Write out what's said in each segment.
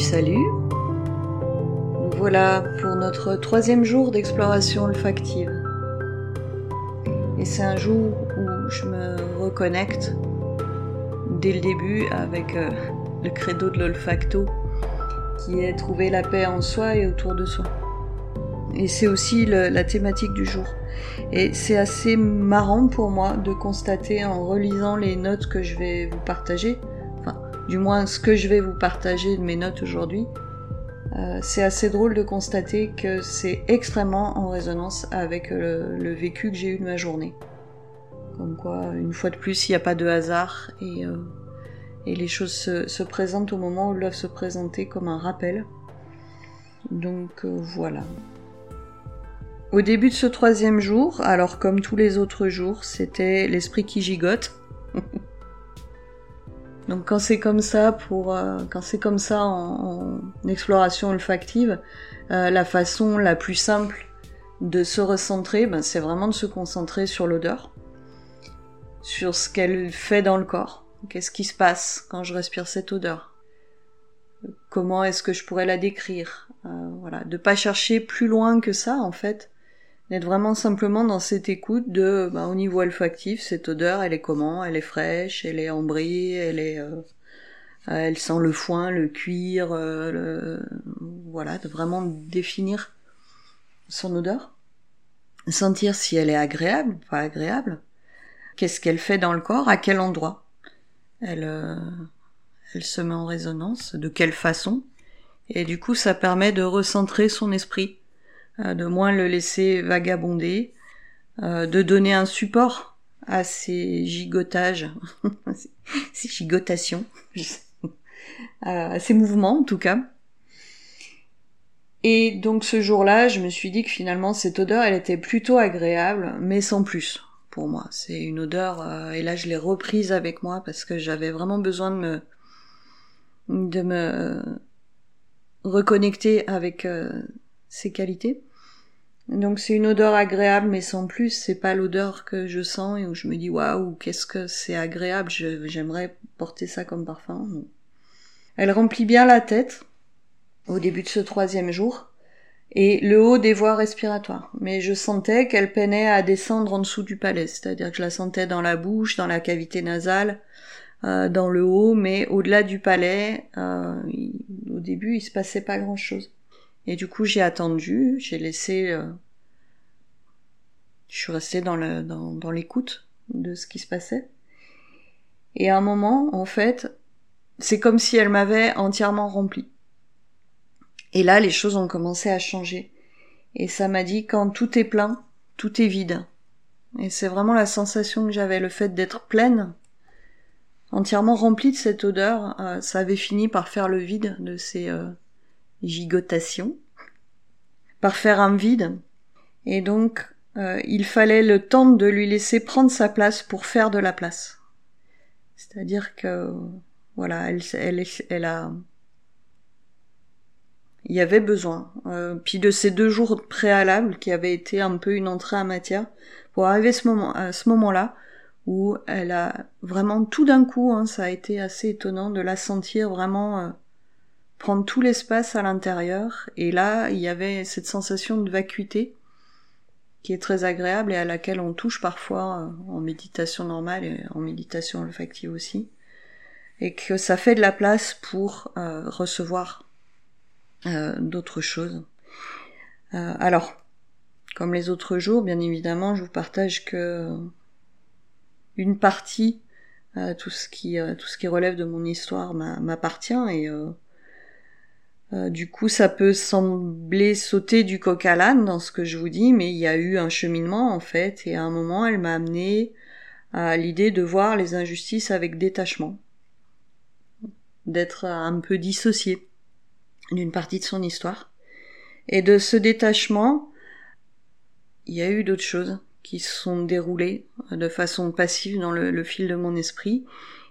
Salut. Voilà pour notre troisième jour d'exploration olfactive. Et c'est un jour où je me reconnecte dès le début avec euh, le credo de l'olfacto qui est trouver la paix en soi et autour de soi. Et c'est aussi la thématique du jour. Et c'est assez marrant pour moi de constater en relisant les notes que je vais vous partager, du moins ce que je vais vous partager de mes notes aujourd'hui, euh, c'est assez drôle de constater que c'est extrêmement en résonance avec le, vécu que j'ai eu de ma journée. Comme quoi, une fois de plus, il n'y a pas de hasard et, euh, les choses se, présentent au moment où elles doivent se présenter comme un rappel. Donc euh, voilà. Au début de ce troisième jour, alors comme tous les autres jours, c'était l'esprit qui gigote. Donc quand c'est comme ça pour euh, quand c'est comme ça en, exploration olfactive, euh, la façon la plus simple de se recentrer, ben, c'est vraiment de se concentrer sur l'odeur, sur ce qu'elle fait dans le corps. Qu'est-ce qui se passe quand je respire cette odeur? Comment est-ce que je pourrais la décrire? Euh, Voilà, de pas chercher plus loin que ça en fait, d'être vraiment simplement dans cette écoute de, bah, au niveau olfactif, cette odeur, elle est comment? Elle est fraîche, elle est ambrée, elle est, euh, elle sent le foin, le cuir, euh, voilà, de vraiment définir son odeur, sentir si elle est agréable ou pas agréable, qu'est-ce qu'elle fait dans le corps, à quel endroit, elle, euh, elle se met en résonance, de quelle façon, et du coup, ça permet de recentrer son esprit. euh, de moins le laisser vagabonder, euh, de donner un support à ces gigotages, ces gigotations, à ces mouvements en tout cas. Et donc ce jour-là, je me suis dit que finalement cette odeur, elle était plutôt agréable, mais sans plus pour moi. C'est une odeur, euh, et là je l'ai reprise avec moi parce que j'avais vraiment besoin de me, de me reconnecter avec ses qualités. Donc c'est une odeur agréable mais sans plus, c'est pas l'odeur que je sens et où je me dis waouh, qu'est-ce que c'est agréable, j'aimerais porter ça comme parfum. Elle remplit bien la tête au début de ce troisième jour et le haut des voies respiratoires. Mais je sentais qu'elle peinait à descendre en dessous du palais, c'est-à-dire que je la sentais dans la bouche, dans la cavité nasale, euh, dans le haut, mais au-delà du palais, euh, au début il se passait pas grand-chose. Et du coup, j'ai attendu, j'ai laissé. Euh, je suis restée dans, le, dans, dans l'écoute de ce qui se passait. Et à un moment, en fait, c'est comme si elle m'avait entièrement rempli. Et là, les choses ont commencé à changer. Et ça m'a dit, quand tout est plein, tout est vide. Et c'est vraiment la sensation que j'avais, le fait d'être pleine, entièrement remplie de cette odeur, euh, ça avait fini par faire le vide de ces, euh, gigotation, par faire un vide. Et donc, euh, il fallait le temps de lui laisser prendre sa place pour faire de la place. C'est-à-dire que, voilà, elle, elle, elle a, il y avait besoin. Euh, puis de ces deux jours préalables qui avaient été un peu une entrée en matière, pour arriver ce moment, à ce moment-là où elle a vraiment tout d'un coup, hein, ça a été assez étonnant de la sentir vraiment euh, prendre tout l'espace à l'intérieur. Et là, il y avait cette sensation de vacuité qui est très agréable et à laquelle on touche parfois euh, en méditation normale et en méditation olfactive aussi. Et que ça fait de la place pour euh, recevoir euh, d'autres choses. alors, comme les autres jours, bien évidemment, je vous partage que une partie, tout ce qui tout ce qui relève de mon histoire m'appartient et euh, du coup, ça peut sembler sauter du coq à l'âne dans ce que je vous dis, mais il y a eu un cheminement en fait, et à un moment, elle m'a amené à l'idée de voir les injustices avec détachement, d'être un peu dissocié d'une partie de son histoire. Et de ce détachement, il y a eu d'autres choses qui se sont déroulées de façon passive dans le fil de mon esprit,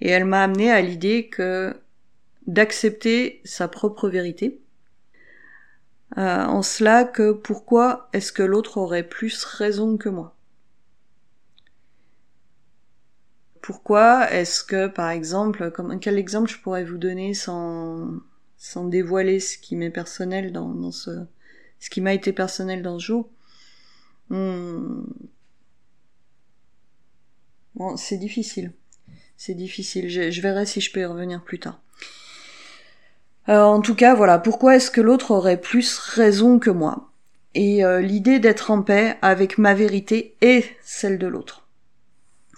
et elle m'a amené à l'idée que d'accepter sa propre vérité. Euh, en cela que pourquoi est-ce que l'autre aurait plus raison que moi? Pourquoi est-ce que, par exemple, comme quel exemple je pourrais vous donner sans sans dévoiler ce qui m'est personnel dans, ce, ce qui m'a été personnel dans ce jour? Hmm. Bon, c'est difficile. C'est difficile. Je, je, verrai si je peux y revenir plus tard. Euh, en tout cas, voilà. Pourquoi est-ce que l'autre aurait plus raison que moi? Et euh, l'idée d'être en paix avec ma vérité et celle de l'autre.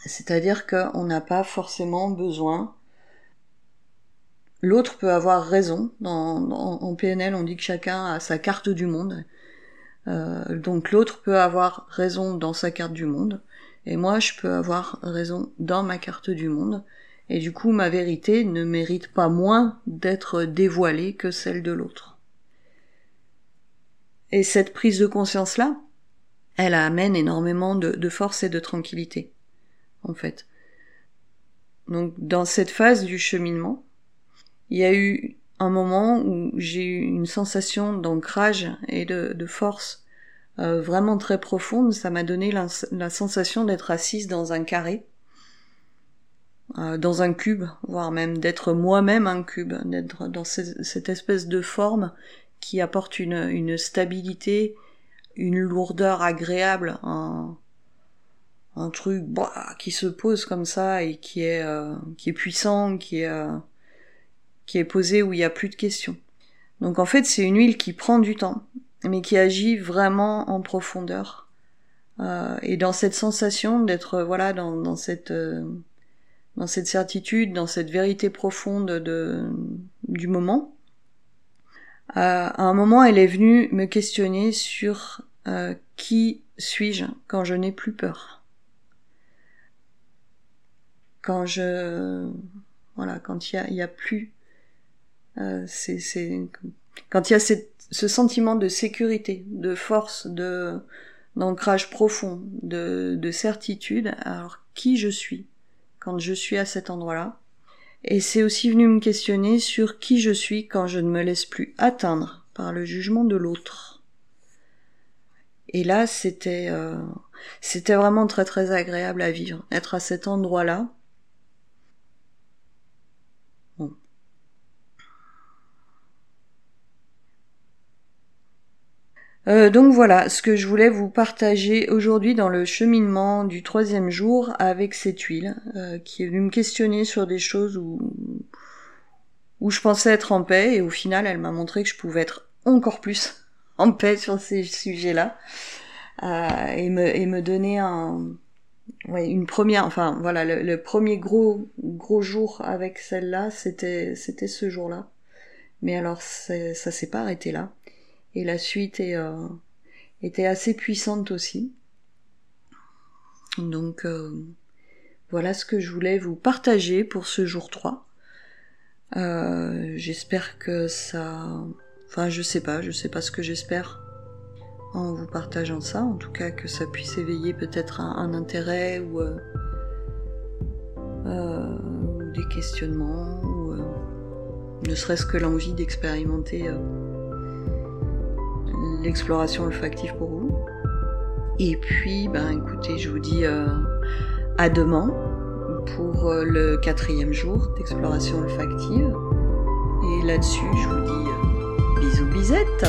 C'est-à-dire qu'on n'a pas forcément besoin L'autre peut avoir raison. en PNL, on dit que chacun a sa carte du monde. Euh, donc l'autre peut avoir raison dans sa carte du monde. Et moi, je peux avoir raison dans ma carte du monde. Et du coup, ma vérité ne mérite pas moins d'être dévoilée que celle de l'autre. Et cette prise de conscience-là, elle amène énormément de, force et de tranquillité, en fait. Donc, dans cette phase du cheminement, il y a eu un moment où j'ai eu une sensation d'ancrage et de, force euh, vraiment très profonde. Ça m'a donné la sensation d'être assise dans un carré, euh, dans un cube, voire même d'être moi-même un cube, d'être dans cette espèce de forme qui apporte une, une stabilité, une lourdeur agréable, un, un truc bah, qui se pose comme ça et qui est, euh, qui est puissant, qui est euh, qui est posée où il n'y a plus de questions. Donc en fait, c'est une huile qui prend du temps, mais qui agit vraiment en profondeur. Euh, et dans cette sensation d'être voilà dans, dans cette euh, dans cette certitude, dans cette vérité profonde de du moment. Euh, à un moment, elle est venue me questionner sur euh, qui suis-je quand je n'ai plus peur, quand je voilà, quand il y a, plus euh, quand il y a ce sentiment de sécurité, de force, de d'ancrage profond, de, de certitude. Alors qui je suis? Quand je suis à cet endroit-là Et c'est aussi venu me questionner sur qui je suis quand je ne me laisse plus atteindre par le jugement de l'autre. Et là, c'était euh, c'était vraiment très très agréable à vivre, être à cet endroit-là Euh, donc voilà ce que je voulais vous partager aujourd'hui dans le cheminement du troisième jour avec cette huile euh, qui est venue me questionner sur des choses où, où je pensais être en paix et au final elle m'a montré que je pouvais être encore plus en paix sur ces sujets-là euh, et, me, et me donner un, ouais, une première, enfin voilà, le, premier gros gros jour avec celle-là, c'était c'était ce jour-là. Mais alors ça s'est pas arrêté là et la suite euh, était assez puissante aussi. Donc euh, voilà ce que je voulais vous partager pour ce jour 3. Euh, j'espère que ça... Enfin je sais pas, je sais pas ce que j'espère en vous partageant ça, en tout cas que ça puisse éveiller peut-être un, intérêt ou, des questionnements ou ne serait-ce que l'envie d'expérimenter l'exploration olfactive pour vous. Et puis, ben écoutez, je vous dis euh, à demain pour euh, le quatrième jour d'exploration olfactive. Et là-dessus, je vous dis euh, bisous bisettes